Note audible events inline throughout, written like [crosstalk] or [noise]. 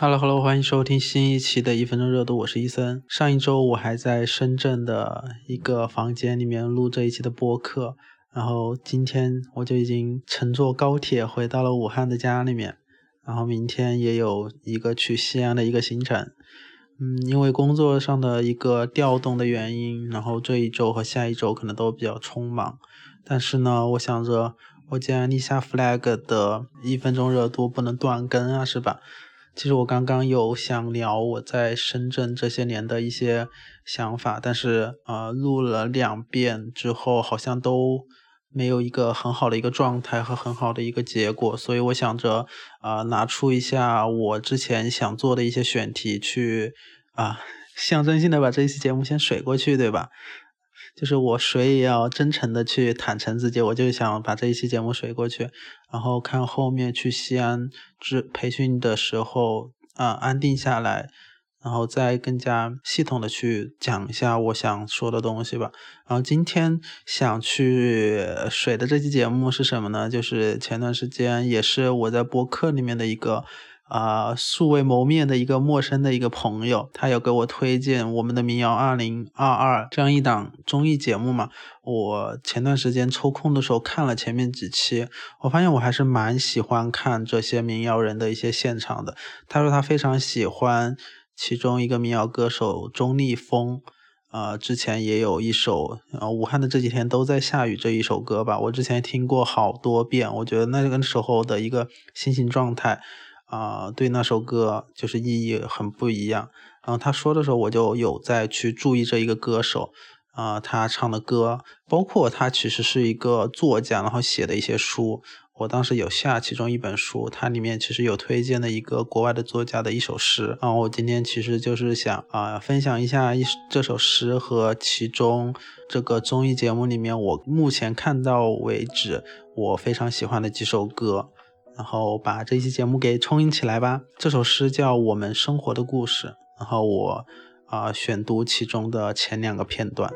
Hello，Hello，欢迎收听新一期的一分钟热度，我是伊森。上一周我还在深圳的一个房间里面录这一期的播客，然后今天我就已经乘坐高铁回到了武汉的家里面，然后明天也有一个去西安的一个行程。嗯，因为工作上的一个调动的原因，然后这一周和下一周可能都比较匆忙，但是呢，我想着我既然立下 flag 的一分钟热度不能断更啊，是吧？其实我刚刚有想聊我在深圳这些年的一些想法，但是呃录了两遍之后，好像都没有一个很好的一个状态和很好的一个结果，所以我想着啊拿出一下我之前想做的一些选题去啊 [laughs] 象征性的把这一期节目先水过去，对吧？就是我谁也要真诚的去坦诚自己，我就想把这一期节目水过去，然后看后面去西安之培训的时候啊安定下来，然后再更加系统的去讲一下我想说的东西吧。然后今天想去水的这期节目是什么呢？就是前段时间也是我在播客里面的一个。啊，素未谋面的一个陌生的一个朋友，他有给我推荐我们的民谣二零二二这样一档综艺节目嘛。我前段时间抽空的时候看了前面几期，我发现我还是蛮喜欢看这些民谣人的一些现场的。他说他非常喜欢其中一个民谣歌手钟立风，呃，之前也有一首呃武汉的这几天都在下雨这一首歌吧，我之前听过好多遍，我觉得那个时候的一个心情状态。啊，对那首歌就是意义很不一样。然后他说的时候，我就有在去注意这一个歌手啊，他唱的歌，包括他其实是一个作家，然后写的一些书。我当时有下其中一本书，它里面其实有推荐的一个国外的作家的一首诗。然后我今天其实就是想啊，分享一下一这首诗和其中这个综艺节目里面我目前看到为止我非常喜欢的几首歌。然后把这期节目给充盈起来吧。这首诗叫《我们生活的故事》，然后我啊选读其中的前两个片段。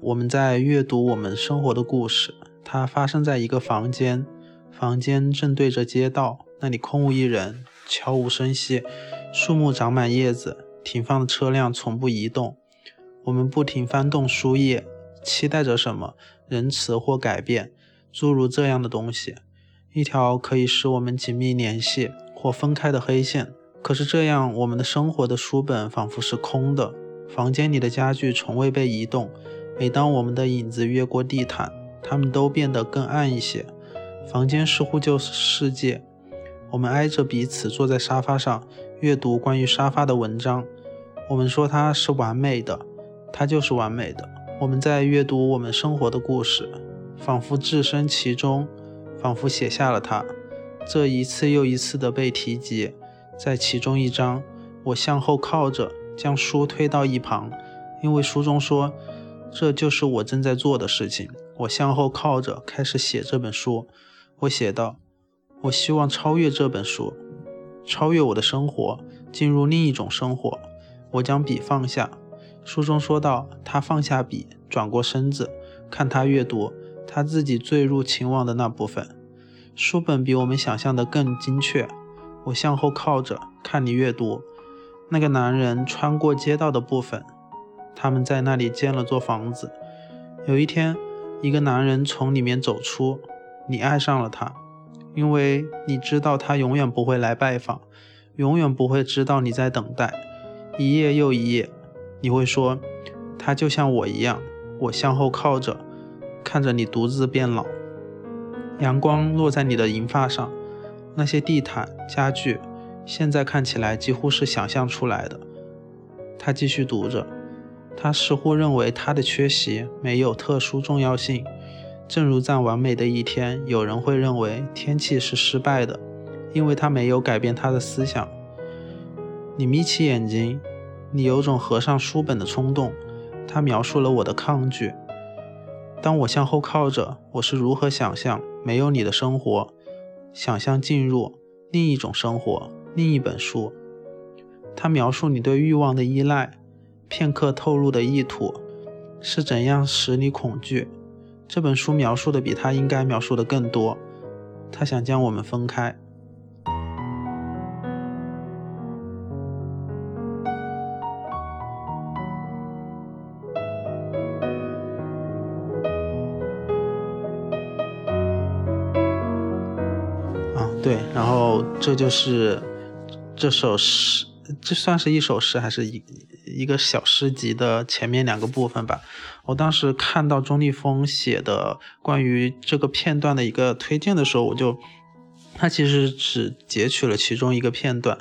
我们在阅读我们生活的故事，它发生在一个房间，房间正对着街道，那里空无一人，悄无声息，树木长满叶子，停放的车辆从不移动。我们不停翻动书页，期待着什么仁慈或改变，诸如这样的东西。一条可以使我们紧密联系或分开的黑线。可是这样，我们的生活的书本仿佛是空的。房间里的家具从未被移动。每当我们的影子越过地毯，它们都变得更暗一些。房间似乎就是世界。我们挨着彼此坐在沙发上，阅读关于沙发的文章。我们说它是完美的，它就是完美的。我们在阅读我们生活的故事，仿佛置身其中。仿佛写下了它，这一次又一次的被提及。在其中一章，我向后靠着，将书推到一旁，因为书中说，这就是我正在做的事情。我向后靠着，开始写这本书。我写道：“我希望超越这本书，超越我的生活，进入另一种生活。”我将笔放下。书中说道：“他放下笔，转过身子，看他阅读。”他自己坠入情网的那部分，书本比我们想象的更精确。我向后靠着，看你阅读。那个男人穿过街道的部分，他们在那里建了座房子。有一天，一个男人从里面走出，你爱上了他，因为你知道他永远不会来拜访，永远不会知道你在等待。一夜又一夜，你会说，他就像我一样。我向后靠着。看着你独自变老，阳光落在你的银发上，那些地毯、家具，现在看起来几乎是想象出来的。他继续读着，他似乎认为他的缺席没有特殊重要性，正如在完美的一天，有人会认为天气是失败的，因为他没有改变他的思想。你眯起眼睛，你有种合上书本的冲动。他描述了我的抗拒。当我向后靠着，我是如何想象没有你的生活？想象进入另一种生活，另一本书。它描述你对欲望的依赖，片刻透露的意图是怎样使你恐惧？这本书描述的比他应该描述的更多。他想将我们分开。对，然后这就是这首诗，这算是一首诗还是一一个小诗集的前面两个部分吧。我当时看到钟立风写的关于这个片段的一个推荐的时候，我就他其实只截取了其中一个片段，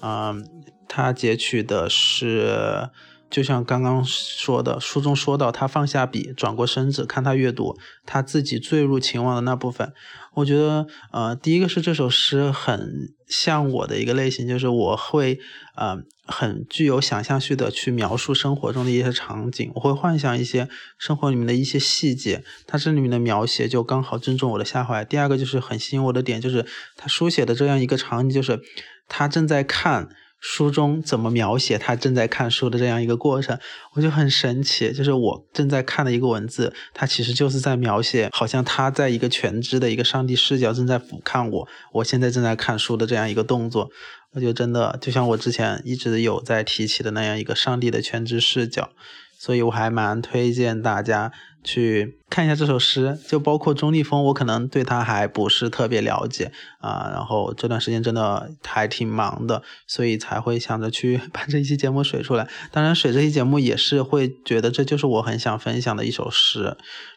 嗯，他截取的是。就像刚刚说的，书中说到他放下笔，转过身子看他阅读，他自己坠入情网的那部分，我觉得，呃，第一个是这首诗很像我的一个类型，就是我会，呃，很具有想象性的去描述生活中的一些场景，我会幻想一些生活里面的一些细节，它这里面的描写就刚好正中我的下怀。第二个就是很吸引我的点，就是他书写的这样一个场景，就是他正在看。书中怎么描写他正在看书的这样一个过程，我就很神奇。就是我正在看的一个文字，它其实就是在描写，好像他在一个全知的一个上帝视角正在俯瞰我，我现在正在看书的这样一个动作。我就真的就像我之前一直有在提起的那样一个上帝的全知视角，所以我还蛮推荐大家。去看一下这首诗，就包括钟立风，我可能对他还不是特别了解啊。然后这段时间真的还挺忙的，所以才会想着去 [laughs] 把这一期节目水出来。当然，水这期节目也是会觉得这就是我很想分享的一首诗。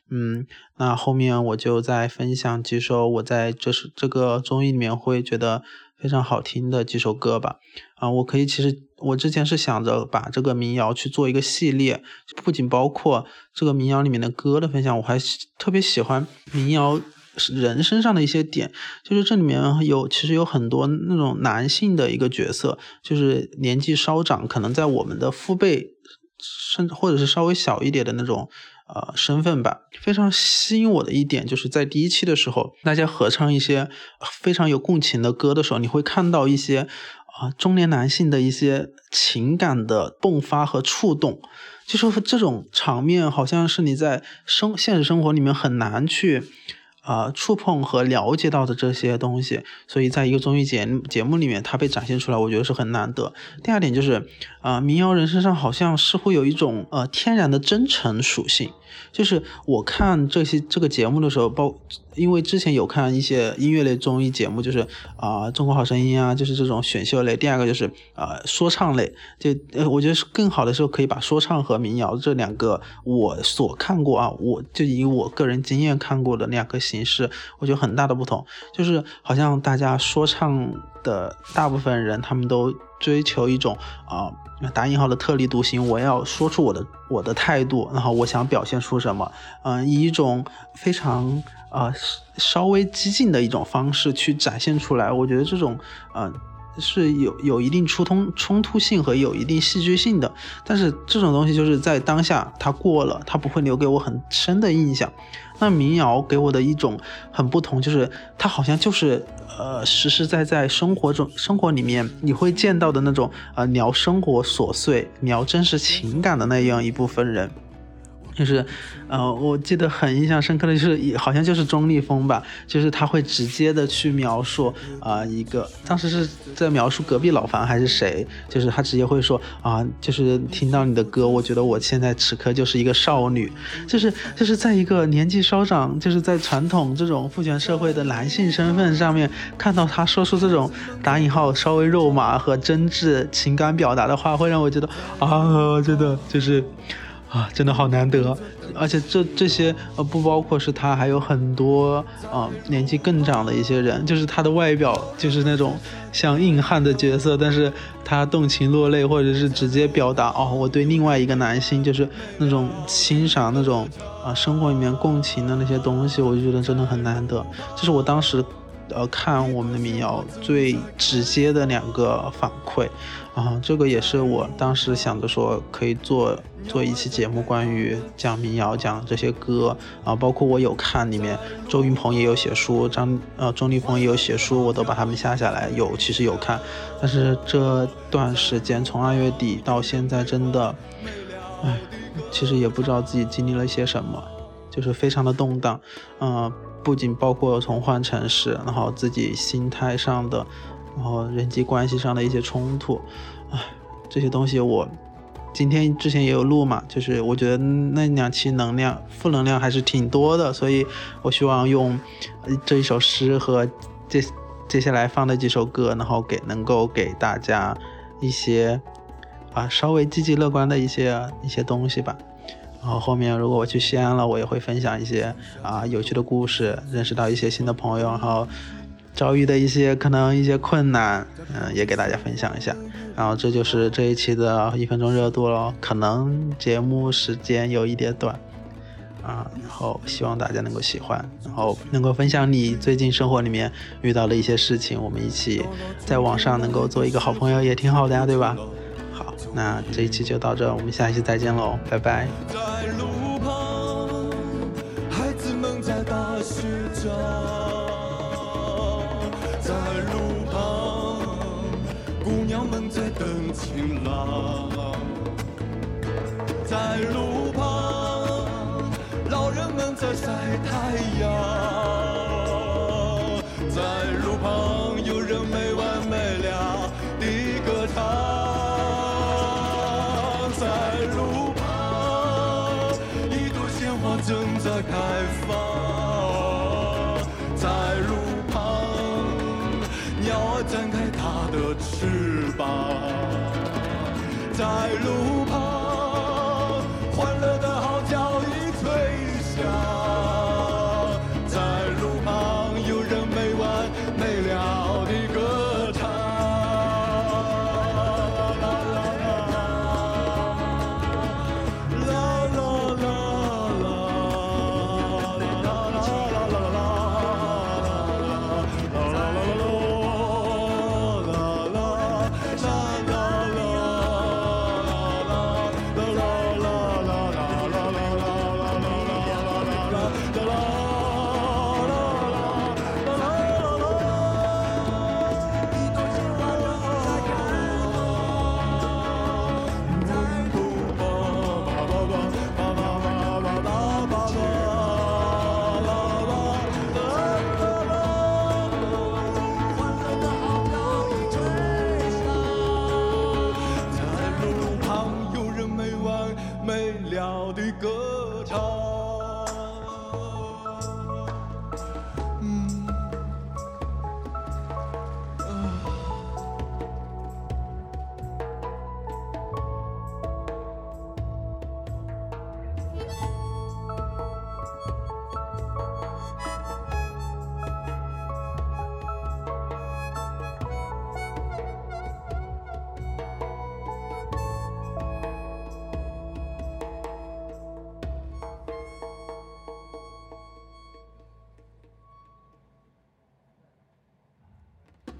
嗯，那后面我就再分享几首我在这是这个综艺里面会觉得非常好听的几首歌吧。啊，我可以其实。我之前是想着把这个民谣去做一个系列，不仅包括这个民谣里面的歌的分享，我还特别喜欢民谣人身上的一些点，就是这里面有其实有很多那种男性的一个角色，就是年纪稍长，可能在我们的父辈，甚至或者是稍微小一点的那种呃身份吧。非常吸引我的一点，就是在第一期的时候，大家合唱一些非常有共情的歌的时候，你会看到一些。啊，中年男性的一些情感的迸发和触动，就说这种场面好像是你在生现实生活里面很难去啊触碰和了解到的这些东西，所以在一个综艺节节目里面，它被展现出来，我觉得是很难得。第二点就是啊，民谣人身上好像似乎有一种呃天然的真诚属性。就是我看这些这个节目的时候，包因为之前有看一些音乐类综艺节目，就是啊《中国好声音》啊，就是这种选秀类。第二个就是啊说唱类，就呃我觉得是更好的时候可以把说唱和民谣这两个我所看过啊，我就以我个人经验看过的两个形式，我觉得很大的不同，就是好像大家说唱的大部分人他们都追求一种啊。打引号的特立独行，我要说出我的我的态度，然后我想表现出什么，嗯，以一种非常呃稍微激进的一种方式去展现出来。我觉得这种呃是有有一定冲突冲突性和有一定戏剧性的，但是这种东西就是在当下它过了，它不会留给我很深的印象。那民谣给我的一种很不同，就是它好像就是呃实实在在生活中生活里面你会见到的那种呃聊生活琐碎、聊真实情感的那样一部分人。就是，呃，我记得很印象深刻的就是，好像就是钟立风吧，就是他会直接的去描述啊，一个当时是在描述隔壁老樊还是谁，就是他直接会说啊，就是听到你的歌，我觉得我现在此刻就是一个少女，就是就是在一个年纪稍长，就是在传统这种父权社会的男性身份上面，看到他说出这种打引号稍微肉麻和真挚情感表达的话，会让我觉得啊，真的就是。啊，真的好难得，而且这这些呃不包括是他，还有很多啊年纪更长的一些人，就是他的外表就是那种像硬汉的角色，但是他动情落泪，或者是直接表达哦我对另外一个男性就是那种欣赏那种啊生活里面共情的那些东西，我就觉得真的很难得，这是我当时。呃，看我们的民谣最直接的两个反馈，啊，这个也是我当时想着说可以做做一期节目，关于讲民谣，讲这些歌啊，包括我有看里面周云鹏也有写书，张呃钟立鹏也有写书，我都把他们下下来，有其实有看，但是这段时间从二月底到现在，真的，唉，其实也不知道自己经历了些什么，就是非常的动荡，嗯。不仅包括从换城市，然后自己心态上的，然后人际关系上的一些冲突，唉，这些东西我今天之前也有录嘛，就是我觉得那两期能量负能量还是挺多的，所以我希望用这一首诗和这接下来放的几首歌，然后给能够给大家一些啊稍微积极乐观的一些一些东西吧。然后后面如果我去西安了，我也会分享一些啊有趣的故事，认识到一些新的朋友，然后遭遇的一些可能一些困难，嗯，也给大家分享一下。然后这就是这一期的一分钟热度了，可能节目时间有一点短啊，然后希望大家能够喜欢，然后能够分享你最近生活里面遇到的一些事情，我们一起在网上能够做一个好朋友也挺好的呀，对吧？那这一期就到这，我们下一期再见喽，拜拜。在路旁，孩子们在打雪仗。在路旁，姑娘们在等情郎。在路旁，老人们在晒太阳。翅膀。在路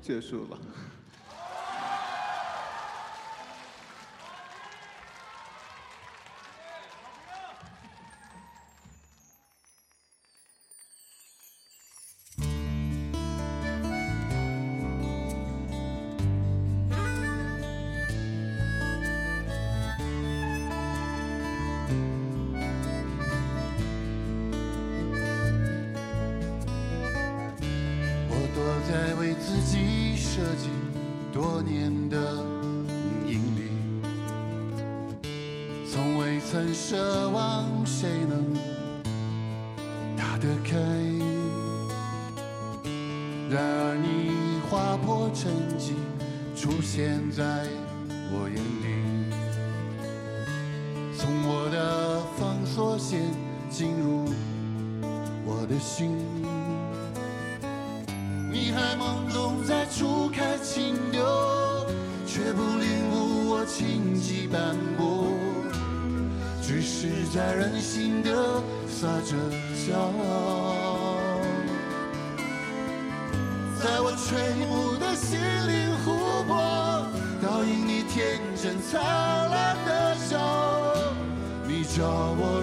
结束了。我躲在为自己。设计多年的阴影里，从未曾奢望谁能打得开。然而你划破沉寂，出现在我眼里，从我的封锁线进入我的心。荆棘斑驳，只是在任性的撒着娇。在我垂暮的心灵湖泊，倒映你天真灿烂的笑。你叫我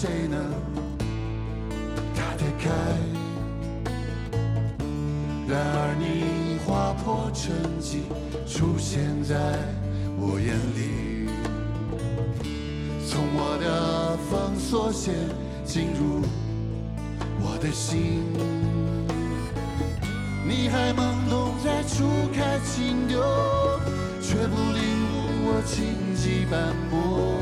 谁能打得开。然而你划破沉寂，出现在我眼里，从我的封锁线进入我的心。你还懵懂在初开情窦，却不领悟我荆棘斑驳，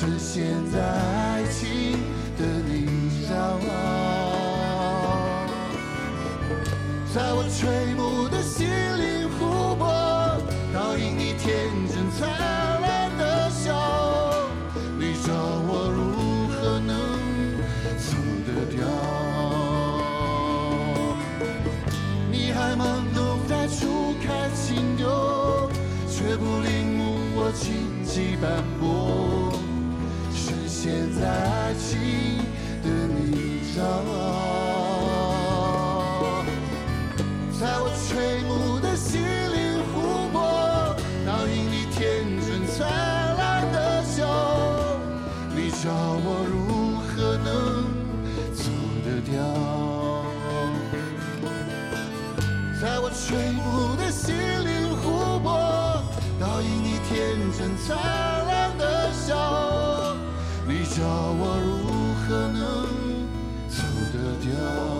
深陷在爱情的泥沼。在我吹不你叫我如何能走得掉？在我垂暮的心灵湖泊，倒映你天真灿烂的笑。你叫我如何能走得掉？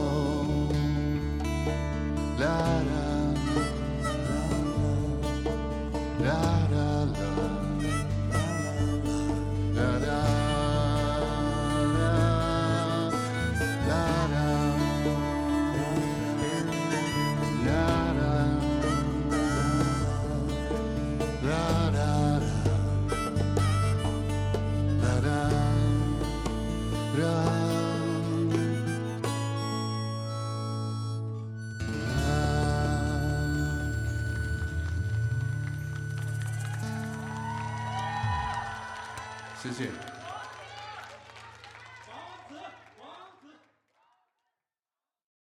谢谢。